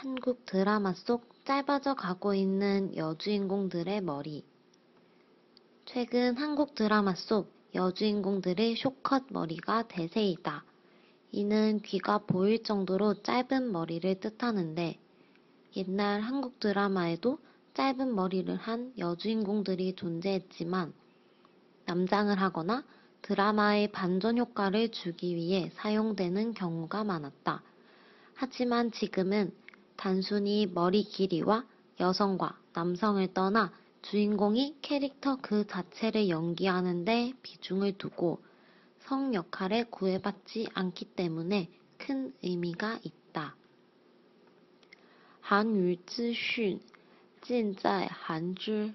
한국 드라마 속 짧아져 가고 있는 여주인공들의 머리. 최근 한국 드라마 속 여주인공들의 쇼컷 머리가 대세이다. 이는 귀가 보일 정도로 짧은 머리를 뜻하는데 옛날 한국 드라마에도 짧은 머리를 한 여주인공들이 존재했지만 남장을 하거나 드라마의 반전 효과를 주기 위해 사용되는 경우가 많았다. 하지만 지금은 단순히 머리 길이와 여성과 남성을 떠나 주인공이 캐릭터 그 자체를 연기하는데 비중을 두고 성 역할에 구애받지 않기 때문에 큰 의미가 있다. 韩语资讯尽在韩知